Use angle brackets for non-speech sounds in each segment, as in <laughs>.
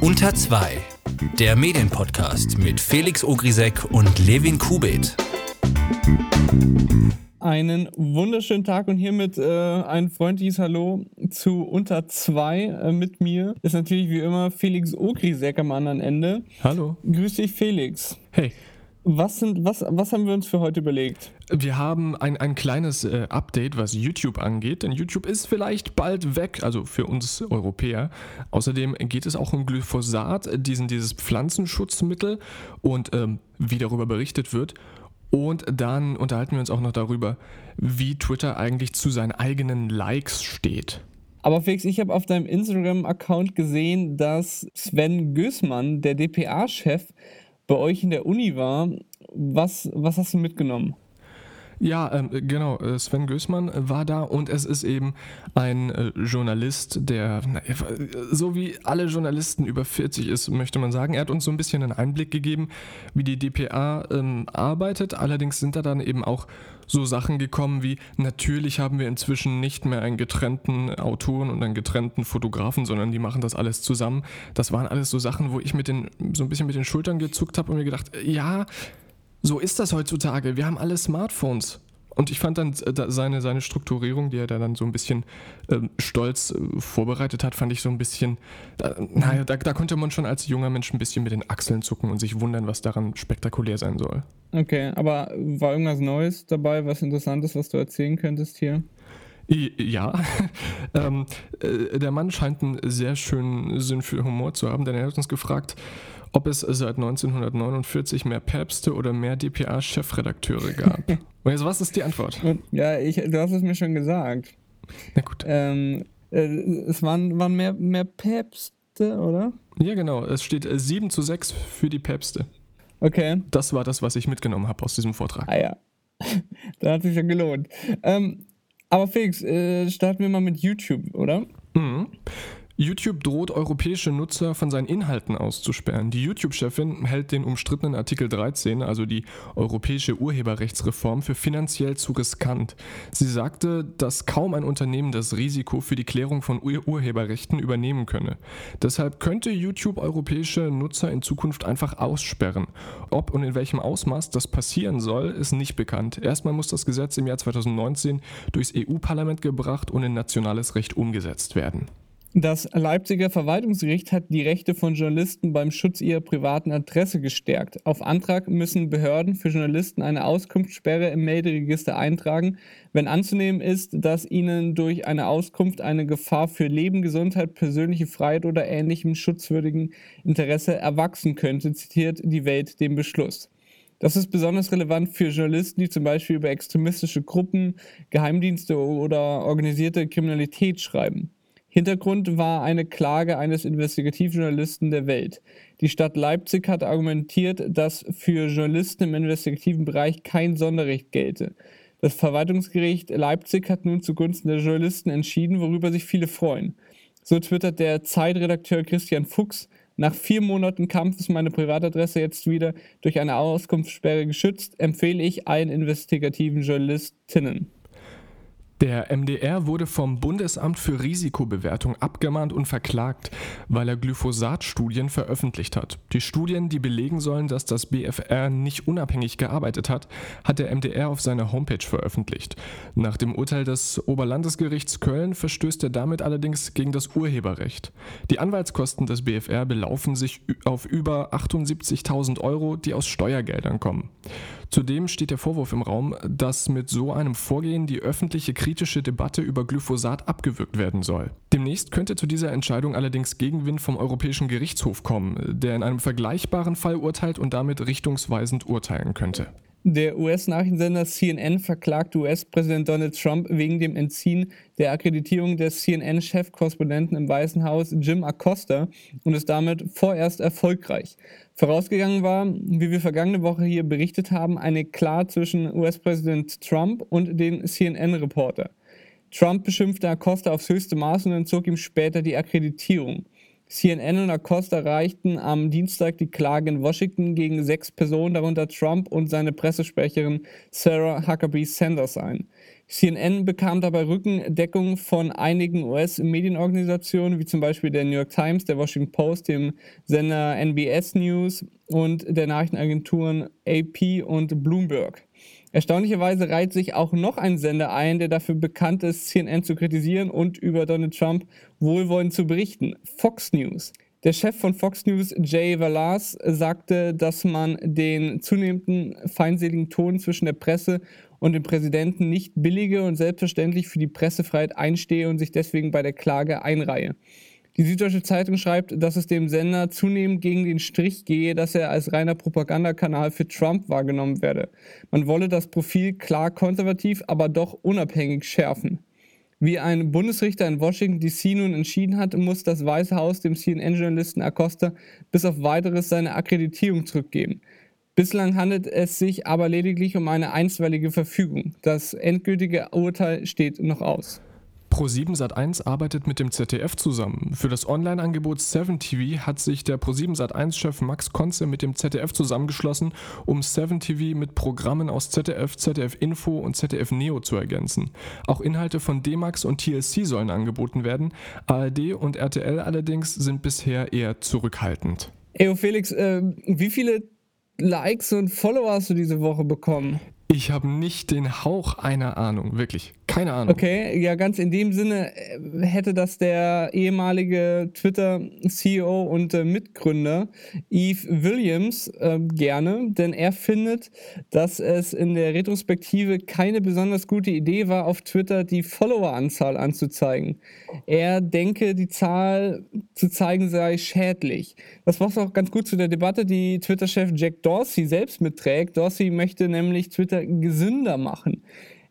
Unter 2, der Medienpodcast mit Felix Ogrisek und Levin Kubit. Einen wunderschönen Tag und hiermit äh, ein freundliches Hallo zu Unter 2 äh, mit mir. Ist natürlich wie immer Felix Ogrisek am anderen Ende. Hallo. Grüß dich, Felix. Hey. Was, sind, was, was haben wir uns für heute überlegt? Wir haben ein, ein kleines äh, Update, was YouTube angeht, denn YouTube ist vielleicht bald weg, also für uns Europäer. Außerdem geht es auch um Glyphosat, diesen, dieses Pflanzenschutzmittel und ähm, wie darüber berichtet wird. Und dann unterhalten wir uns auch noch darüber, wie Twitter eigentlich zu seinen eigenen Likes steht. Aber Felix, ich habe auf deinem Instagram-Account gesehen, dass Sven Gößmann, der DPA-Chef, bei euch in der Uni war. Was, was hast du mitgenommen? Ja, ähm, genau. Äh, Sven Gößmann war da und es ist eben ein äh, Journalist, der, na, so wie alle Journalisten über 40 ist, möchte man sagen. Er hat uns so ein bisschen einen Einblick gegeben, wie die DPA ähm, arbeitet. Allerdings sind da dann eben auch so Sachen gekommen wie, natürlich haben wir inzwischen nicht mehr einen getrennten Autoren und einen getrennten Fotografen, sondern die machen das alles zusammen. Das waren alles so Sachen, wo ich mit den, so ein bisschen mit den Schultern gezuckt habe und mir gedacht, ja, so ist das heutzutage. Wir haben alle Smartphones. Und ich fand dann äh, seine, seine Strukturierung, die er da dann so ein bisschen ähm, stolz äh, vorbereitet hat, fand ich so ein bisschen, da, naja, da, da, konnte man schon als junger Mensch ein bisschen mit den Achseln zucken und sich wundern, was daran spektakulär sein soll. Okay, aber war irgendwas Neues dabei, was Interessantes, was du erzählen könntest hier? Ja, <laughs> ähm, äh, der Mann scheint einen sehr schönen Sinn für Humor zu haben, denn er hat uns gefragt, ob es seit 1949 mehr Päpste oder mehr DPA-Chefredakteure gab. <laughs> Und jetzt, was ist die Antwort? Ja, ich, du hast es mir schon gesagt. Na gut. Ähm, äh, es waren, waren mehr, mehr Päpste, oder? Ja, genau. Es steht äh, 7 zu 6 für die Päpste. Okay. Das war das, was ich mitgenommen habe aus diesem Vortrag. Ah ja. <laughs> da hat sich ja gelohnt. Ähm, aber Felix, äh, starten wir mal mit YouTube, oder? Mhm. YouTube droht europäische Nutzer von seinen Inhalten auszusperren. Die YouTube-Chefin hält den umstrittenen Artikel 13, also die europäische Urheberrechtsreform, für finanziell zu riskant. Sie sagte, dass kaum ein Unternehmen das Risiko für die Klärung von Ur Urheberrechten übernehmen könne. Deshalb könnte YouTube europäische Nutzer in Zukunft einfach aussperren. Ob und in welchem Ausmaß das passieren soll, ist nicht bekannt. Erstmal muss das Gesetz im Jahr 2019 durchs EU-Parlament gebracht und in nationales Recht umgesetzt werden. Das Leipziger Verwaltungsgericht hat die Rechte von Journalisten beim Schutz ihrer privaten Adresse gestärkt. Auf Antrag müssen Behörden für Journalisten eine Auskunftssperre im Melderegister eintragen, wenn anzunehmen ist, dass ihnen durch eine Auskunft eine Gefahr für Leben, Gesundheit, persönliche Freiheit oder ähnlichem schutzwürdigen Interesse erwachsen könnte, zitiert die Welt den Beschluss. Das ist besonders relevant für Journalisten, die zum Beispiel über extremistische Gruppen, Geheimdienste oder organisierte Kriminalität schreiben. Hintergrund war eine Klage eines Investigativjournalisten der Welt. Die Stadt Leipzig hat argumentiert, dass für Journalisten im investigativen Bereich kein Sonderrecht gelte. Das Verwaltungsgericht Leipzig hat nun zugunsten der Journalisten entschieden, worüber sich viele freuen. So twittert der Zeitredakteur Christian Fuchs, nach vier Monaten Kampf ist meine Privatadresse jetzt wieder durch eine Auskunftssperre geschützt, empfehle ich allen investigativen Journalistinnen. Der MDR wurde vom Bundesamt für Risikobewertung abgemahnt und verklagt, weil er Glyphosat-Studien veröffentlicht hat. Die Studien, die belegen sollen, dass das BFR nicht unabhängig gearbeitet hat, hat der MDR auf seiner Homepage veröffentlicht. Nach dem Urteil des Oberlandesgerichts Köln verstößt er damit allerdings gegen das Urheberrecht. Die Anwaltskosten des BFR belaufen sich auf über 78.000 Euro, die aus Steuergeldern kommen. Zudem steht der Vorwurf im Raum, dass mit so einem Vorgehen die öffentliche kritische Debatte über Glyphosat abgewürgt werden soll. Demnächst könnte zu dieser Entscheidung allerdings Gegenwind vom Europäischen Gerichtshof kommen, der in einem vergleichbaren Fall urteilt und damit richtungsweisend urteilen könnte. Der US-Nachrichtensender CNN verklagt US-Präsident Donald Trump wegen dem Entziehen der Akkreditierung des CNN-Chefkorrespondenten im Weißen Haus Jim Acosta und ist damit vorerst erfolgreich. Vorausgegangen war, wie wir vergangene Woche hier berichtet haben, eine Klar zwischen US-Präsident Trump und den CNN-Reporter. Trump beschimpfte Acosta aufs höchste Maß und entzog ihm später die Akkreditierung. CNN und Acosta reichten am Dienstag die Klage in Washington gegen sechs Personen, darunter Trump und seine Pressesprecherin Sarah Huckabee Sanders ein. CNN bekam dabei Rückendeckung von einigen US-Medienorganisationen, wie zum Beispiel der New York Times, der Washington Post, dem Sender NBS News und der Nachrichtenagenturen AP und Bloomberg. Erstaunlicherweise reiht sich auch noch ein Sender ein, der dafür bekannt ist, CNN zu kritisieren und über Donald Trump wohlwollend zu berichten. Fox News. Der Chef von Fox News, Jay Valas, sagte, dass man den zunehmenden feindseligen Ton zwischen der Presse und dem Präsidenten nicht billige und selbstverständlich für die Pressefreiheit einstehe und sich deswegen bei der Klage einreihe. Die Süddeutsche Zeitung schreibt, dass es dem Sender zunehmend gegen den Strich gehe, dass er als reiner Propagandakanal für Trump wahrgenommen werde. Man wolle das Profil klar konservativ, aber doch unabhängig schärfen. Wie ein Bundesrichter in Washington DC nun entschieden hat, muss das Weiße Haus dem CNN-Journalisten Acosta bis auf weiteres seine Akkreditierung zurückgeben. Bislang handelt es sich aber lediglich um eine einstweilige Verfügung. Das endgültige Urteil steht noch aus. Pro7 Sat1 arbeitet mit dem ZDF zusammen. Für das Online-Angebot 7 TV hat sich der Pro7 Sat1-Chef Max Konze mit dem ZDF zusammengeschlossen, um 7 TV mit Programmen aus ZDF, ZDF Info und ZDF Neo zu ergänzen. Auch Inhalte von D-Max und TLC sollen angeboten werden. ARD und RTL allerdings sind bisher eher zurückhaltend. Ey, Felix, äh, wie viele Likes und Follower hast du diese Woche bekommen? Ich habe nicht den Hauch einer Ahnung, wirklich. Keine Ahnung. Okay, ja, ganz in dem Sinne äh, hätte das der ehemalige Twitter-CEO und äh, Mitgründer Eve Williams äh, gerne, denn er findet, dass es in der Retrospektive keine besonders gute Idee war, auf Twitter die Followeranzahl anzuzeigen. Er denke, die Zahl zu zeigen sei schädlich. Das passt auch ganz gut zu der Debatte, die Twitter-Chef Jack Dorsey selbst mitträgt. Dorsey möchte nämlich Twitter gesünder machen.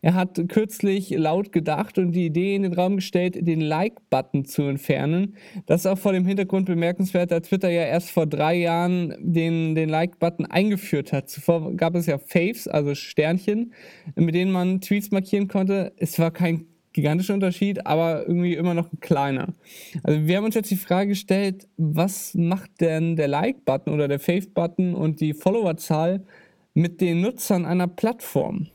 Er hat kürzlich laut gedacht und die Idee in den Raum gestellt, den Like-Button zu entfernen. Das ist auch vor dem Hintergrund bemerkenswert, da Twitter ja erst vor drei Jahren den, den Like-Button eingeführt hat. Zuvor gab es ja Faves, also Sternchen, mit denen man Tweets markieren konnte. Es war kein gigantischer Unterschied, aber irgendwie immer noch ein kleiner. Also wir haben uns jetzt die Frage gestellt, was macht denn der Like-Button oder der Fave-Button und die Followerzahl mit den Nutzern einer Plattform?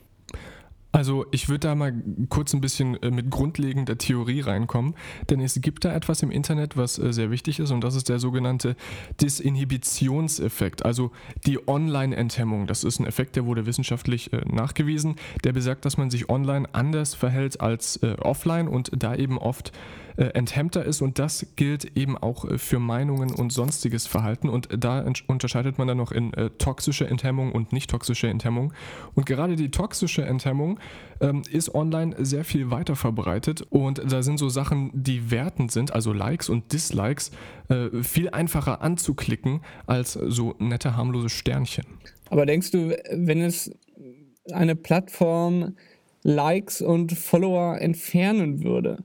Also ich würde da mal kurz ein bisschen äh, mit grundlegender Theorie reinkommen, denn es gibt da etwas im Internet, was äh, sehr wichtig ist und das ist der sogenannte Disinhibitionseffekt, also die Online-Enthemmung. Das ist ein Effekt, der wurde wissenschaftlich äh, nachgewiesen, der besagt, dass man sich online anders verhält als offline und da eben oft enthemmter ist. Und das gilt eben auch für Meinungen und sonstiges Verhalten. Und da unterscheidet man dann noch in toxische Enthemmung und nicht toxische Enthemmung. Und gerade die toxische Enthemmung ähm, ist online sehr viel weiter verbreitet und da sind so Sachen, die wertend sind, also Likes und Dislikes, äh, viel einfacher anzuklicken als so nette harmlose Sternchen. Aber denkst du, wenn es eine Plattform Likes und Follower entfernen würde,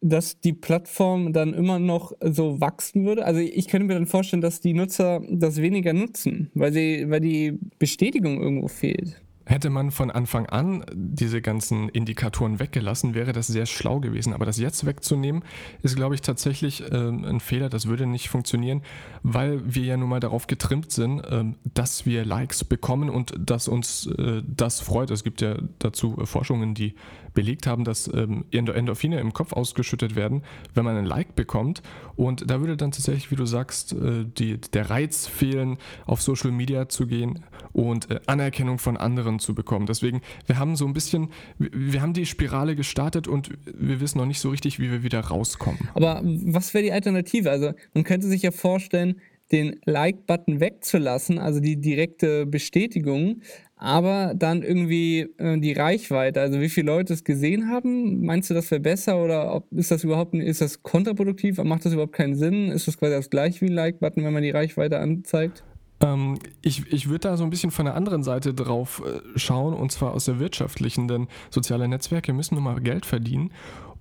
dass die Plattform dann immer noch so wachsen würde? Also ich könnte mir dann vorstellen, dass die Nutzer das weniger nutzen, weil, sie, weil die Bestätigung irgendwo fehlt. Hätte man von Anfang an diese ganzen Indikatoren weggelassen, wäre das sehr schlau gewesen. Aber das jetzt wegzunehmen, ist, glaube ich, tatsächlich äh, ein Fehler. Das würde nicht funktionieren, weil wir ja nun mal darauf getrimmt sind, äh, dass wir Likes bekommen und dass uns äh, das freut. Es gibt ja dazu Forschungen, die belegt haben, dass ähm, Endorphine im Kopf ausgeschüttet werden, wenn man ein Like bekommt. Und da würde dann tatsächlich, wie du sagst, äh, die, der Reiz fehlen, auf Social Media zu gehen und äh, Anerkennung von anderen zu bekommen. Deswegen, wir haben so ein bisschen, wir haben die Spirale gestartet und wir wissen noch nicht so richtig, wie wir wieder rauskommen. Aber was wäre die Alternative? Also man könnte sich ja vorstellen, den Like-Button wegzulassen, also die direkte Bestätigung, aber dann irgendwie äh, die Reichweite, also wie viele Leute es gesehen haben, meinst du, das wäre besser oder ob, ist das überhaupt ist das kontraproduktiv? Macht das überhaupt keinen Sinn? Ist das quasi das gleiche wie ein Like-Button, wenn man die Reichweite anzeigt? Ähm, ich ich würde da so ein bisschen von der anderen Seite drauf äh, schauen und zwar aus der wirtschaftlichen, denn soziale Netzwerke müssen nun mal Geld verdienen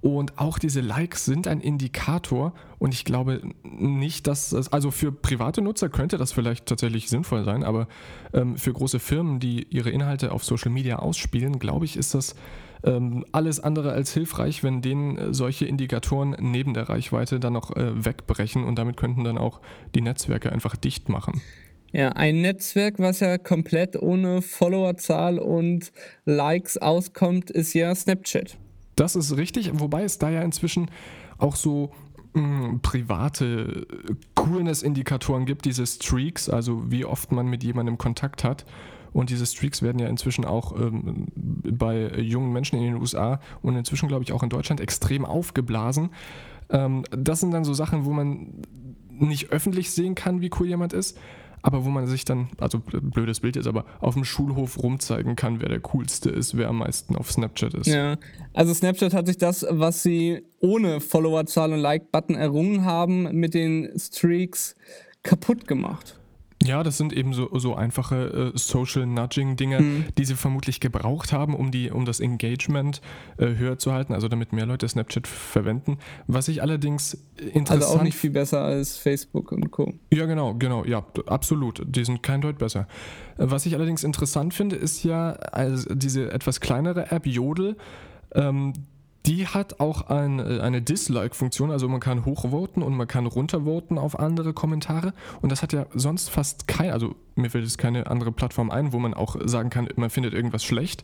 und auch diese Likes sind ein Indikator und ich glaube nicht, dass das, also für private Nutzer könnte das vielleicht tatsächlich sinnvoll sein, aber ähm, für große Firmen, die ihre Inhalte auf Social Media ausspielen, glaube ich, ist das ähm, alles andere als hilfreich, wenn denen äh, solche Indikatoren neben der Reichweite dann noch äh, wegbrechen und damit könnten dann auch die Netzwerke einfach dicht machen. Ja, ein Netzwerk, was ja komplett ohne Followerzahl und Likes auskommt, ist ja Snapchat. Das ist richtig, wobei es da ja inzwischen auch so hm, private Coolness-Indikatoren gibt, diese Streaks, also wie oft man mit jemandem Kontakt hat. Und diese Streaks werden ja inzwischen auch ähm, bei jungen Menschen in den USA und inzwischen, glaube ich, auch in Deutschland extrem aufgeblasen. Ähm, das sind dann so Sachen, wo man nicht öffentlich sehen kann, wie cool jemand ist, aber wo man sich dann, also blödes Bild jetzt, aber auf dem Schulhof rumzeigen kann, wer der coolste ist, wer am meisten auf Snapchat ist. Ja, also Snapchat hat sich das, was sie ohne Followerzahl und Like-Button errungen haben, mit den Streaks kaputt gemacht. Ja, das sind eben so, so einfache äh, Social Nudging-Dinge, mhm. die sie vermutlich gebraucht haben, um, die, um das Engagement äh, höher zu halten, also damit mehr Leute Snapchat verwenden. Was ich allerdings interessant... Also auch nicht viel besser als Facebook und Co. Ja, genau, genau, ja, absolut. Die sind kein Deut besser. Was ich allerdings interessant finde, ist ja also diese etwas kleinere App Jodel, ähm, die hat auch ein, äh, eine Dislike-Funktion, also man kann hochvoten und man kann runtervoten auf andere Kommentare. Und das hat ja sonst fast kein, also mir fällt jetzt keine andere Plattform ein, wo man auch sagen kann, man findet irgendwas schlecht.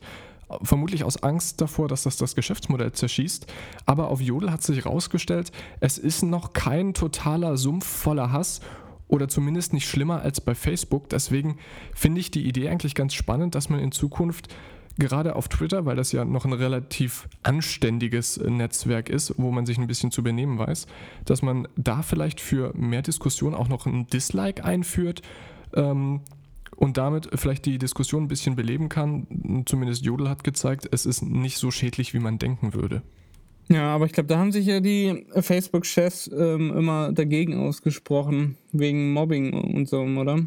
Vermutlich aus Angst davor, dass das das Geschäftsmodell zerschießt. Aber auf Jodel hat sich herausgestellt, es ist noch kein totaler Sumpf voller Hass oder zumindest nicht schlimmer als bei Facebook. Deswegen finde ich die Idee eigentlich ganz spannend, dass man in Zukunft gerade auf Twitter, weil das ja noch ein relativ anständiges Netzwerk ist, wo man sich ein bisschen zu benehmen weiß, dass man da vielleicht für mehr Diskussion auch noch ein Dislike einführt ähm, und damit vielleicht die Diskussion ein bisschen beleben kann. Zumindest Jodel hat gezeigt, es ist nicht so schädlich, wie man denken würde. Ja, aber ich glaube, da haben sich ja die Facebook-Chefs ähm, immer dagegen ausgesprochen, wegen Mobbing und so, oder?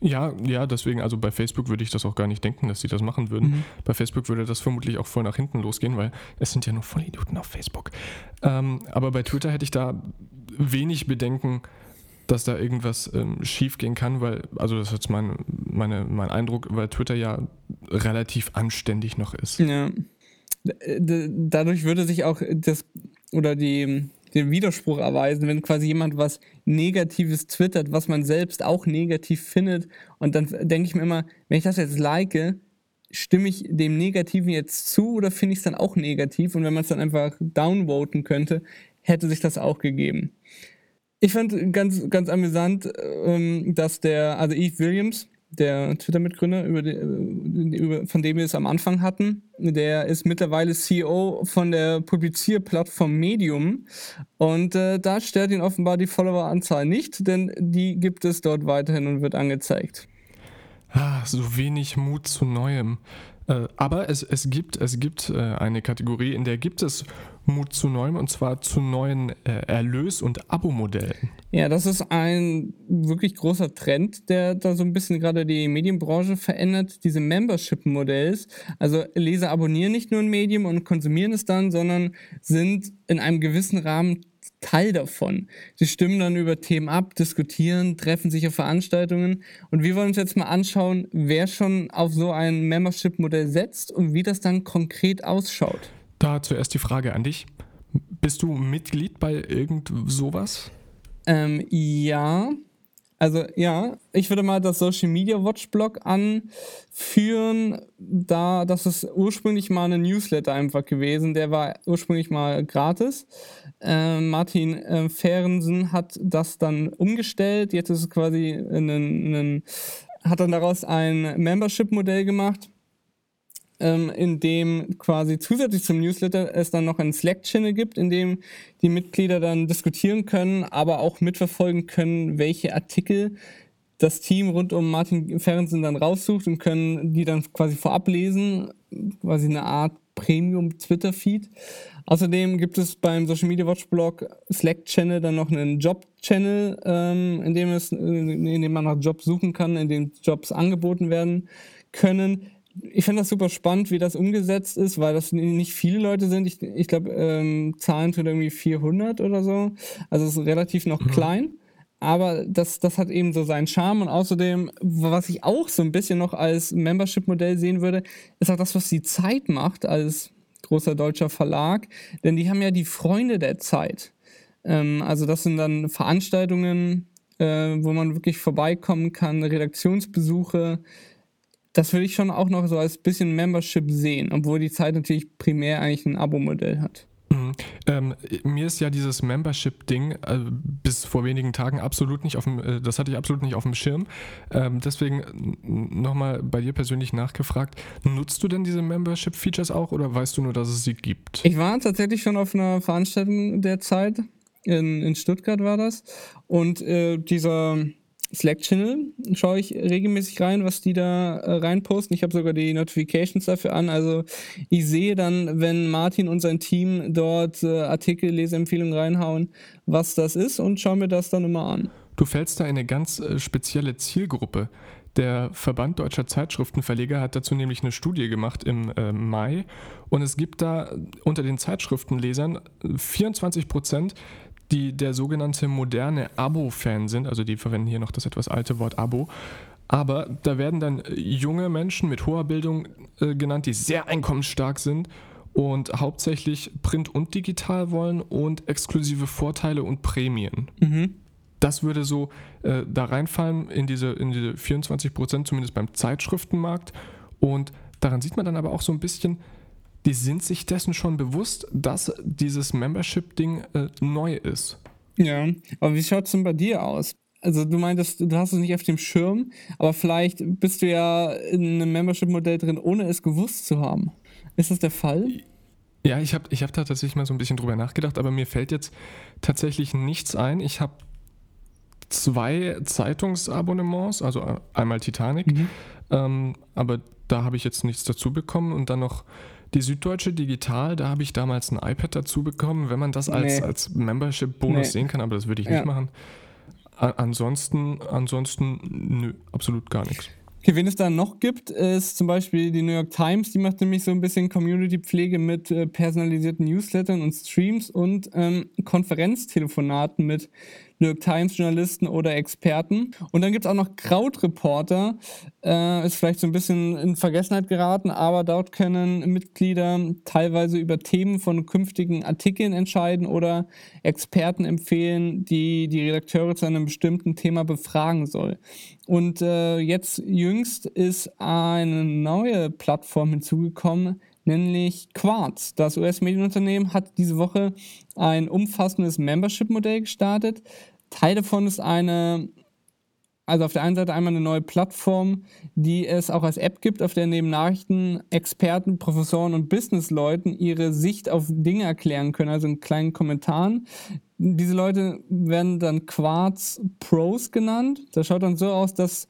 Ja, ja, deswegen, also bei Facebook würde ich das auch gar nicht denken, dass sie das machen würden. Mhm. Bei Facebook würde das vermutlich auch voll nach hinten losgehen, weil es sind ja nur Vollidioten auf Facebook. Ähm, aber bei Twitter hätte ich da wenig Bedenken, dass da irgendwas ähm, schief gehen kann, weil, also das ist jetzt mein, meine, mein Eindruck, weil Twitter ja relativ anständig noch ist. Ja. Dadurch würde sich auch das oder die den Widerspruch erweisen, wenn quasi jemand was Negatives twittert, was man selbst auch negativ findet. Und dann denke ich mir immer, wenn ich das jetzt like, stimme ich dem Negativen jetzt zu oder finde ich es dann auch negativ? Und wenn man es dann einfach downvoten könnte, hätte sich das auch gegeben. Ich fand ganz, ganz amüsant, ähm, dass der, also Eve Williams, der Twitter-Mitgründer, über über, von dem wir es am Anfang hatten. Der ist mittlerweile CEO von der Publizierplattform Medium und äh, da stört ihn offenbar die Followeranzahl nicht, denn die gibt es dort weiterhin und wird angezeigt. Ah, so wenig Mut zu Neuem. Äh, aber es, es gibt, es gibt äh, eine Kategorie, in der gibt es Mut zu Neuem und zwar zu neuen äh, Erlös- und Abo-Modellen. Ja, das ist ein wirklich großer Trend, der da so ein bisschen gerade die Medienbranche verändert, diese Membership-Modells. Also Leser abonnieren nicht nur ein Medium und konsumieren es dann, sondern sind in einem gewissen Rahmen Teil davon. Sie stimmen dann über Themen ab, diskutieren, treffen sich auf Veranstaltungen und wir wollen uns jetzt mal anschauen, wer schon auf so ein Membership-Modell setzt und wie das dann konkret ausschaut. Da zuerst die Frage an dich. Bist du Mitglied bei irgend sowas? Ähm, ja. Also ja, ich würde mal das Social Media Watch Blog anführen, da das ist ursprünglich mal ein Newsletter einfach gewesen, der war ursprünglich mal gratis. Äh, Martin äh, Fehrensen hat das dann umgestellt, jetzt ist es quasi ein, ein hat dann daraus ein Membership-Modell gemacht ähm, in dem quasi zusätzlich zum Newsletter es dann noch einen Slack-Channel gibt, in dem die Mitglieder dann diskutieren können, aber auch mitverfolgen können, welche Artikel das Team rund um Martin Ferrensen dann raussucht und können die dann quasi vorab lesen, quasi eine Art Premium-Twitter-Feed. Außerdem gibt es beim Social Media Watch Blog Slack Channel dann noch einen Job Channel, ähm, in dem es, in dem man nach Jobs suchen kann, in dem Jobs angeboten werden können ich finde das super spannend, wie das umgesetzt ist, weil das nicht viele Leute sind. Ich, ich glaube, ähm, Zahlen tun irgendwie 400 oder so. Also es ist relativ noch mhm. klein. Aber das, das hat eben so seinen Charme. Und außerdem, was ich auch so ein bisschen noch als Membership-Modell sehen würde, ist auch das, was die Zeit macht als großer deutscher Verlag. Denn die haben ja die Freunde der Zeit. Ähm, also das sind dann Veranstaltungen, äh, wo man wirklich vorbeikommen kann, Redaktionsbesuche. Das würde ich schon auch noch so als bisschen Membership sehen, obwohl die Zeit natürlich primär eigentlich ein Abo-Modell hat. Mhm. Ähm, mir ist ja dieses Membership-Ding äh, bis vor wenigen Tagen absolut nicht auf dem, äh, das hatte ich absolut nicht auf dem Schirm. Ähm, deswegen nochmal bei dir persönlich nachgefragt, nutzt du denn diese Membership-Features auch oder weißt du nur, dass es sie gibt? Ich war tatsächlich schon auf einer Veranstaltung der Zeit, in, in Stuttgart war das, und äh, dieser Slack-Channel schaue ich regelmäßig rein, was die da äh, reinposten. Ich habe sogar die Notifications dafür an. Also ich sehe dann, wenn Martin und sein Team dort äh, Artikel, Leseempfehlungen reinhauen, was das ist und schaue mir das dann immer an. Du fällst da in eine ganz äh, spezielle Zielgruppe. Der Verband Deutscher Zeitschriftenverleger hat dazu nämlich eine Studie gemacht im äh, Mai und es gibt da unter den Zeitschriftenlesern 24 Prozent, die der sogenannte moderne Abo-Fan sind. Also die verwenden hier noch das etwas alte Wort Abo. Aber da werden dann junge Menschen mit hoher Bildung äh, genannt, die sehr einkommensstark sind und hauptsächlich Print und digital wollen und exklusive Vorteile und Prämien. Mhm. Das würde so äh, da reinfallen in diese, in diese 24 Prozent, zumindest beim Zeitschriftenmarkt. Und daran sieht man dann aber auch so ein bisschen, die sind sich dessen schon bewusst, dass dieses Membership-Ding äh, neu ist. Ja, aber wie schaut es denn bei dir aus? Also du meintest, du hast es nicht auf dem Schirm, aber vielleicht bist du ja in einem Membership-Modell drin, ohne es gewusst zu haben. Ist das der Fall? Ja, ich habe ich hab da tatsächlich mal so ein bisschen drüber nachgedacht, aber mir fällt jetzt tatsächlich nichts ein. Ich habe zwei Zeitungsabonnements, also einmal Titanic, mhm. ähm, aber da habe ich jetzt nichts dazu bekommen und dann noch die Süddeutsche Digital, da habe ich damals ein iPad dazu bekommen, wenn man das als, nee. als Membership-Bonus nee. sehen kann, aber das würde ich nicht ja. machen. A ansonsten, ansonsten, nö, absolut gar nichts. Okay, wen es da noch gibt, ist zum Beispiel die New York Times. Die macht nämlich so ein bisschen Community-Pflege mit äh, personalisierten Newslettern und Streams und ähm, Konferenztelefonaten mit New York Times Journalisten oder Experten. Und dann gibt es auch noch Krautreporter, äh, ist vielleicht so ein bisschen in Vergessenheit geraten, aber dort können Mitglieder teilweise über Themen von künftigen Artikeln entscheiden oder Experten empfehlen, die die Redakteure zu einem bestimmten Thema befragen soll. Und äh, jetzt jüngst ist eine neue Plattform hinzugekommen, nämlich Quartz. Das US-Medienunternehmen hat diese Woche ein umfassendes Membership-Modell gestartet. Teil davon ist eine, also auf der einen Seite einmal eine neue Plattform, die es auch als App gibt, auf der neben Nachrichten Experten, Professoren und Businessleuten ihre Sicht auf Dinge erklären können, also in kleinen Kommentaren. Diese Leute werden dann Quartz Pros genannt. Das schaut dann so aus, dass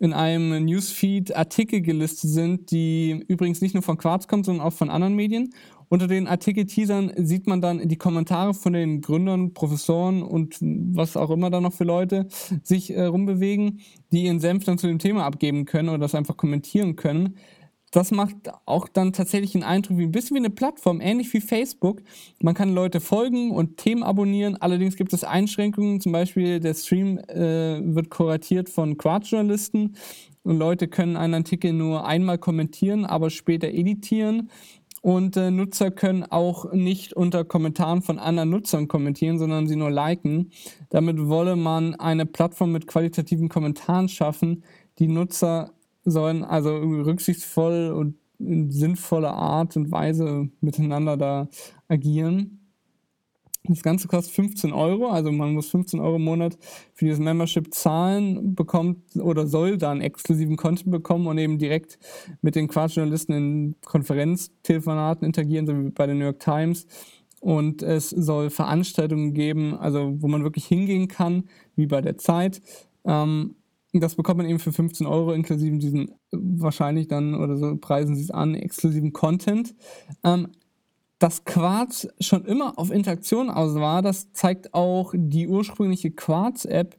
in einem Newsfeed Artikel gelistet sind, die übrigens nicht nur von Quartz kommen, sondern auch von anderen Medien. Unter den Artikel-Teasern sieht man dann die Kommentare von den Gründern, Professoren und was auch immer da noch für Leute sich äh, rumbewegen, die ihren Senf dann zu dem Thema abgeben können oder das einfach kommentieren können das macht auch dann tatsächlich einen Eindruck wie ein bisschen wie eine Plattform, ähnlich wie Facebook. Man kann Leute folgen und Themen abonnieren. Allerdings gibt es Einschränkungen. Zum Beispiel der Stream äh, wird kuratiert von Quartz-Journalisten und Leute können einen Artikel nur einmal kommentieren, aber später editieren. Und äh, Nutzer können auch nicht unter Kommentaren von anderen Nutzern kommentieren, sondern sie nur liken. Damit wolle man eine Plattform mit qualitativen Kommentaren schaffen, die Nutzer sollen also rücksichtsvoll und in sinnvoller Art und Weise miteinander da agieren. Das Ganze kostet 15 Euro, also man muss 15 Euro im Monat für dieses Membership zahlen, bekommt oder soll dann exklusiven Content bekommen und eben direkt mit den Quatschjournalisten in Konferenztelefonaten interagieren, so wie bei der New York Times. Und es soll Veranstaltungen geben, also wo man wirklich hingehen kann, wie bei der Zeit. Ähm, das bekommt man eben für 15 Euro inklusive diesen wahrscheinlich dann oder so preisen sie es an, exklusiven Content. Ähm, dass Quarz schon immer auf Interaktion aus war, das zeigt auch die ursprüngliche Quarz-App,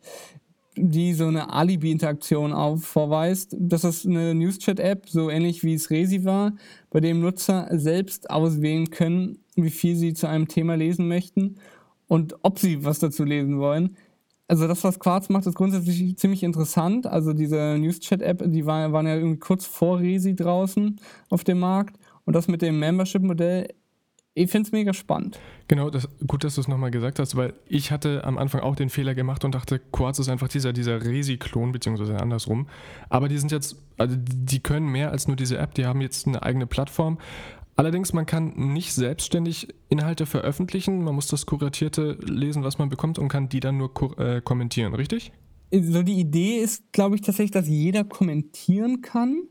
die so eine Alibi-Interaktion vorweist. Das ist eine News-Chat-App, so ähnlich wie es Resi war, bei dem Nutzer selbst auswählen können, wie viel sie zu einem Thema lesen möchten und ob sie was dazu lesen wollen also das, was Quartz macht, ist grundsätzlich ziemlich interessant. Also diese News-Chat-App, die war, waren ja irgendwie kurz vor Resi draußen auf dem Markt. Und das mit dem Membership-Modell ich finde es mega spannend. Genau, das, gut, dass du es nochmal gesagt hast, weil ich hatte am Anfang auch den Fehler gemacht und dachte, Quartz ist einfach dieser, dieser Resi-Klon, beziehungsweise andersrum. Aber die sind jetzt, also die können mehr als nur diese App, die haben jetzt eine eigene Plattform. Allerdings, man kann nicht selbstständig Inhalte veröffentlichen, man muss das Kuratierte lesen, was man bekommt und kann die dann nur äh, kommentieren, richtig? So die Idee ist, glaube ich, tatsächlich, dass jeder kommentieren kann.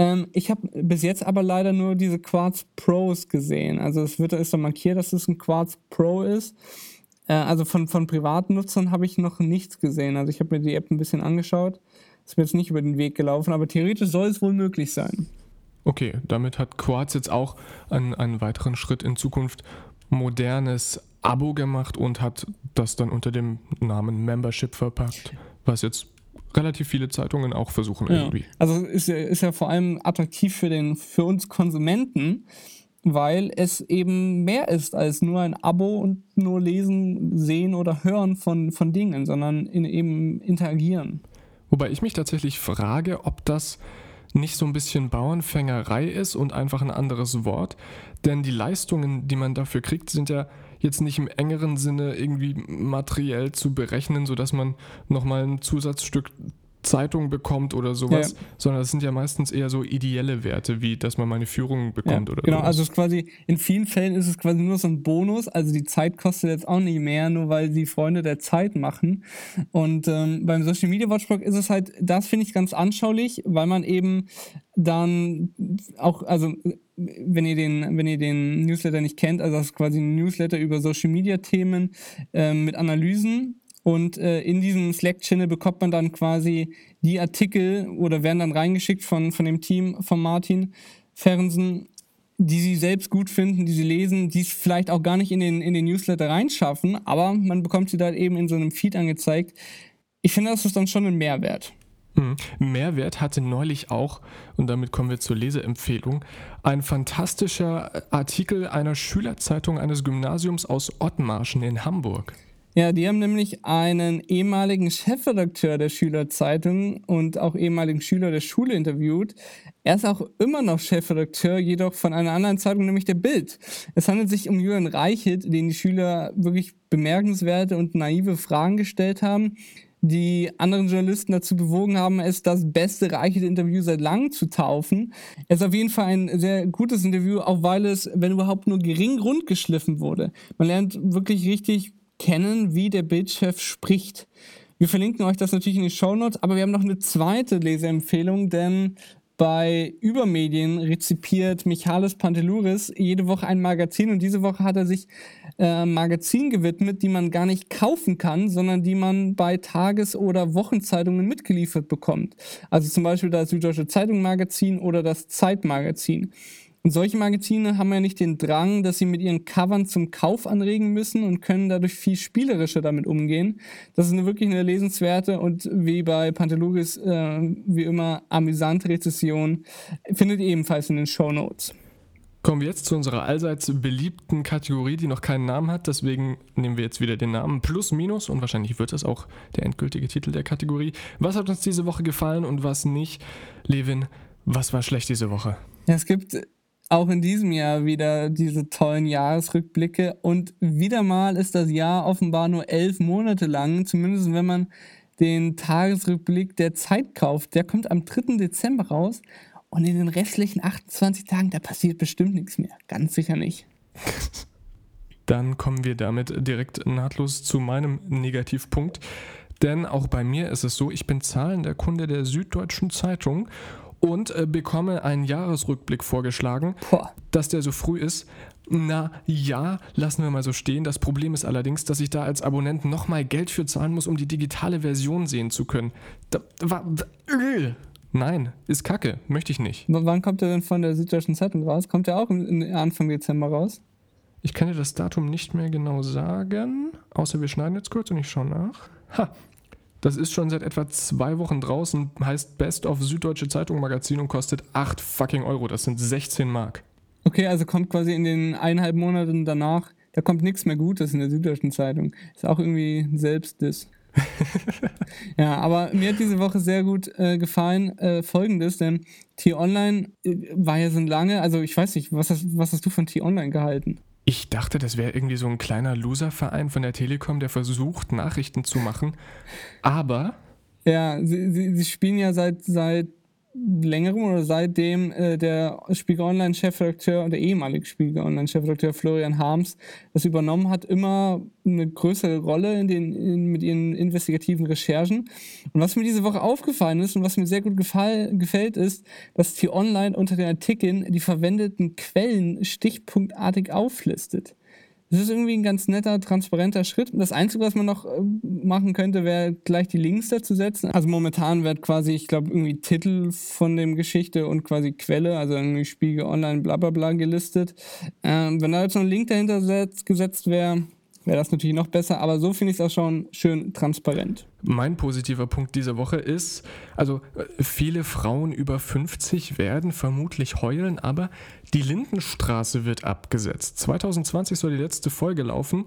Ähm, ich habe bis jetzt aber leider nur diese Quartz Pros gesehen. Also es wird ist da markiert, dass es ein Quartz Pro ist. Äh, also von, von privaten Nutzern habe ich noch nichts gesehen. Also ich habe mir die App ein bisschen angeschaut. Ist mir jetzt nicht über den Weg gelaufen, aber theoretisch soll es wohl möglich sein. Okay, damit hat Quartz jetzt auch einen, einen weiteren Schritt in Zukunft modernes Abo gemacht und hat das dann unter dem Namen Membership verpackt, was jetzt relativ viele Zeitungen auch versuchen ja. irgendwie. Also ist ja, ist ja vor allem attraktiv für, den, für uns Konsumenten, weil es eben mehr ist als nur ein Abo und nur lesen, sehen oder hören von, von Dingen, sondern in, eben interagieren. Wobei ich mich tatsächlich frage, ob das nicht so ein bisschen Bauernfängerei ist und einfach ein anderes Wort. Denn die Leistungen, die man dafür kriegt, sind ja jetzt nicht im engeren Sinne irgendwie materiell zu berechnen, sodass man nochmal ein Zusatzstück Zeitung bekommt oder sowas, ja. sondern das sind ja meistens eher so ideelle Werte, wie dass man mal eine Führung bekommt ja, oder Genau, sowas. also es ist quasi, in vielen Fällen ist es quasi nur so ein Bonus, also die Zeit kostet jetzt auch nicht mehr, nur weil sie Freunde der Zeit machen. Und ähm, beim Social Media Watchblog ist es halt, das finde ich ganz anschaulich, weil man eben dann auch, also wenn ihr den, wenn ihr den Newsletter nicht kennt, also das ist quasi ein Newsletter über Social Media Themen äh, mit Analysen. Und äh, in diesem Slack-Channel bekommt man dann quasi die Artikel oder werden dann reingeschickt von, von dem Team von Martin Fernsen, die sie selbst gut finden, die sie lesen, die es vielleicht auch gar nicht in den, in den Newsletter reinschaffen, aber man bekommt sie da eben in so einem Feed angezeigt. Ich finde, das ist dann schon ein Mehrwert. Mhm. Mehrwert hatte neulich auch, und damit kommen wir zur Leseempfehlung, ein fantastischer Artikel einer Schülerzeitung eines Gymnasiums aus Ottmarschen in Hamburg. Ja, die haben nämlich einen ehemaligen Chefredakteur der Schülerzeitung und auch ehemaligen Schüler der Schule interviewt. Er ist auch immer noch Chefredakteur, jedoch von einer anderen Zeitung, nämlich der Bild. Es handelt sich um Julian Reichelt, den die Schüler wirklich bemerkenswerte und naive Fragen gestellt haben die anderen Journalisten dazu bewogen haben, es das beste Reichelt-Interview seit langem zu taufen. Es ist auf jeden Fall ein sehr gutes Interview, auch weil es, wenn überhaupt, nur gering rundgeschliffen wurde. Man lernt wirklich richtig kennen, wie der Bildchef spricht. Wir verlinken euch das natürlich in den Show Notes, aber wir haben noch eine zweite Leseempfehlung, denn bei Übermedien rezipiert Michalis Pantelouris jede Woche ein Magazin und diese Woche hat er sich äh, Magazin gewidmet, die man gar nicht kaufen kann, sondern die man bei Tages- oder Wochenzeitungen mitgeliefert bekommt. Also zum Beispiel das Süddeutsche Zeitung Magazin oder das Zeitmagazin. Und solche Magazine haben ja nicht den Drang, dass sie mit ihren Covern zum Kauf anregen müssen und können dadurch viel spielerischer damit umgehen. Das ist eine wirklich eine lesenswerte und wie bei Panteluris äh, wie immer amüsante Rezession. Findet ihr ebenfalls in den Show Notes. Kommen wir jetzt zu unserer allseits beliebten Kategorie, die noch keinen Namen hat. Deswegen nehmen wir jetzt wieder den Namen Plus Minus und wahrscheinlich wird das auch der endgültige Titel der Kategorie. Was hat uns diese Woche gefallen und was nicht? Levin, was war schlecht diese Woche? Ja, es gibt auch in diesem Jahr wieder diese tollen Jahresrückblicke. Und wieder mal ist das Jahr offenbar nur elf Monate lang, zumindest wenn man den Tagesrückblick der Zeit kauft. Der kommt am 3. Dezember raus. Und in den restlichen 28 Tagen, da passiert bestimmt nichts mehr. Ganz sicher nicht. <laughs> Dann kommen wir damit direkt nahtlos zu meinem Negativpunkt. Denn auch bei mir ist es so, ich bin zahlender Kunde der Süddeutschen Zeitung und äh, bekomme einen Jahresrückblick vorgeschlagen, Boah. dass der so früh ist. Na ja, lassen wir mal so stehen. Das Problem ist allerdings, dass ich da als Abonnent nochmal Geld für zahlen muss, um die digitale Version sehen zu können. Da, wa, äh, nein, ist kacke, möchte ich nicht. W wann kommt er denn von der Süddeutschen Zeitung raus? Kommt er auch im, Anfang Dezember raus? Ich kann dir das Datum nicht mehr genau sagen, außer wir schneiden jetzt kurz und ich schaue nach. Ha, das ist schon seit etwa zwei Wochen draußen, heißt Best of Süddeutsche Zeitung Magazin und kostet 8 fucking Euro. Das sind 16 Mark. Okay, also kommt quasi in den eineinhalb Monaten danach, da kommt nichts mehr Gutes in der Süddeutschen Zeitung. Ist auch irgendwie selbst das. <laughs> ja, aber mir hat diese Woche sehr gut äh, gefallen äh, folgendes, denn T-Online äh, war ja so lange, also ich weiß nicht, was hast, was hast du von T-Online gehalten? Ich dachte, das wäre irgendwie so ein kleiner Loser-Verein von der Telekom, der versucht, Nachrichten zu machen. Aber. Ja, sie, sie, sie spielen ja seit, seit längerem oder seitdem äh, der Spiegel Online-Chefredakteur und der ehemalige Spiegel Online-Chefredakteur Florian Harms das übernommen hat, immer eine größere Rolle in den, in, mit ihren investigativen Recherchen. Und was mir diese Woche aufgefallen ist und was mir sehr gut gefall, gefällt, ist, dass T-Online unter den Artikeln die verwendeten Quellen stichpunktartig auflistet. Das ist irgendwie ein ganz netter, transparenter Schritt. Das Einzige, was man noch äh, machen könnte, wäre gleich die Links dazu setzen. Also momentan wird quasi, ich glaube, irgendwie Titel von dem Geschichte und quasi Quelle, also irgendwie Spiegel Online, bla bla bla gelistet. Ähm, wenn da jetzt noch ein Link dahinter gesetzt wäre, wäre das natürlich noch besser, aber so finde ich es auch schon schön transparent. Mein positiver Punkt dieser Woche ist, also äh, viele Frauen über 50 werden vermutlich heulen, aber die Lindenstraße wird abgesetzt. 2020 soll die letzte Folge laufen.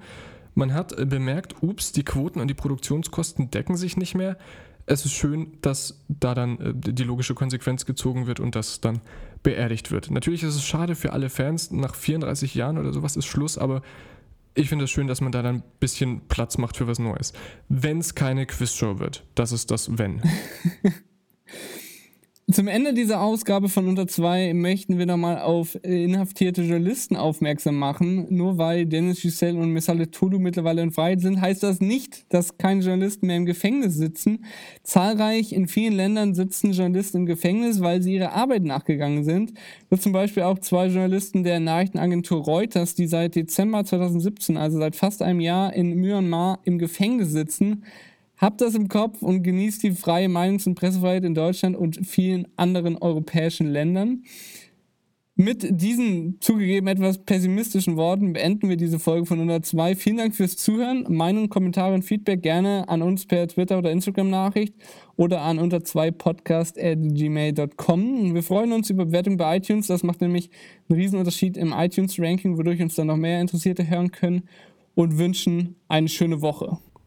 Man hat äh, bemerkt, ups, die Quoten und die Produktionskosten decken sich nicht mehr. Es ist schön, dass da dann äh, die logische Konsequenz gezogen wird und das dann beerdigt wird. Natürlich ist es schade für alle Fans, nach 34 Jahren oder sowas ist Schluss, aber ich finde es schön, dass man da dann ein bisschen Platz macht für was Neues. Wenn es keine Quizshow wird. Das ist das Wenn. <laughs> Zum Ende dieser Ausgabe von Unter 2 möchten wir nochmal auf inhaftierte Journalisten aufmerksam machen. Nur weil Dennis Giselle und Messale Tulu mittlerweile in Freiheit sind, heißt das nicht, dass keine Journalisten mehr im Gefängnis sitzen. Zahlreich in vielen Ländern sitzen Journalisten im Gefängnis, weil sie ihrer Arbeit nachgegangen sind. So zum Beispiel auch zwei Journalisten der Nachrichtenagentur Reuters, die seit Dezember 2017, also seit fast einem Jahr in Myanmar im Gefängnis sitzen. Habt das im Kopf und genießt die freie Meinungs- und Pressefreiheit in Deutschland und vielen anderen europäischen Ländern. Mit diesen zugegeben etwas pessimistischen Worten beenden wir diese Folge von 102. Vielen Dank fürs Zuhören. Meinungen, Kommentare und Feedback gerne an uns per Twitter oder Instagram-Nachricht oder an unter 2 podcast.gmail.com. Wir freuen uns über Bewertung bei iTunes. Das macht nämlich einen Riesenunterschied im iTunes-Ranking, wodurch uns dann noch mehr Interessierte hören können und wünschen eine schöne Woche.